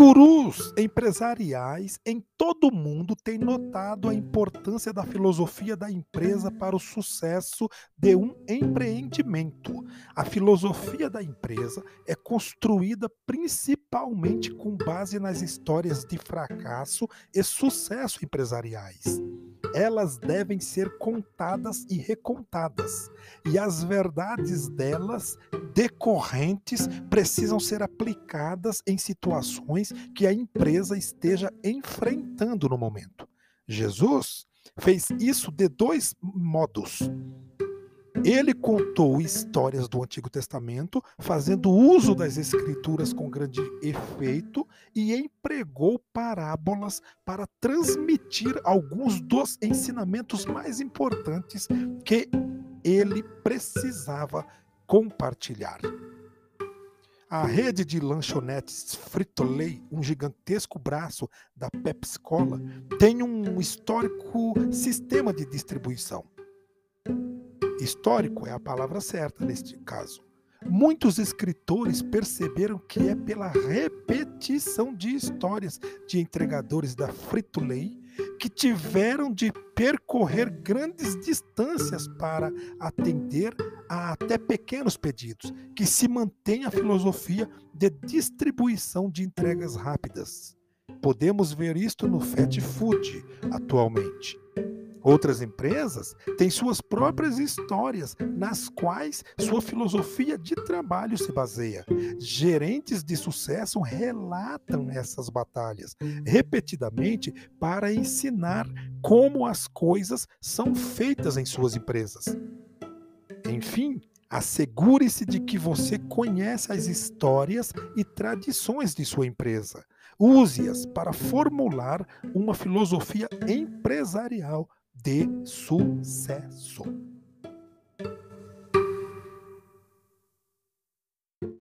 Gurus empresariais em todo o mundo têm notado a importância da filosofia da empresa para o sucesso de um empreendimento. A filosofia da empresa é construída principalmente com base nas histórias de fracasso e sucesso empresariais elas devem ser contadas e recontadas, e as verdades delas decorrentes precisam ser aplicadas em situações que a empresa esteja enfrentando no momento. Jesus fez isso de dois modos. Ele contou histórias do Antigo Testamento, fazendo uso das Escrituras com grande efeito, e empregou parábolas para transmitir alguns dos ensinamentos mais importantes que ele precisava compartilhar. A rede de lanchonetes Frito-Lay, um gigantesco braço da Pepsi Cola, tem um histórico sistema de distribuição. Histórico é a palavra certa neste caso. Muitos escritores perceberam que é pela repetição de histórias de entregadores da Frito-Lay que tiveram de percorrer grandes distâncias para atender a até pequenos pedidos, que se mantém a filosofia de distribuição de entregas rápidas. Podemos ver isto no fast food atualmente. Outras empresas têm suas próprias histórias, nas quais sua filosofia de trabalho se baseia. Gerentes de sucesso relatam essas batalhas repetidamente para ensinar como as coisas são feitas em suas empresas. Enfim, assegure-se de que você conhece as histórias e tradições de sua empresa. Use-as para formular uma filosofia empresarial de sucesso.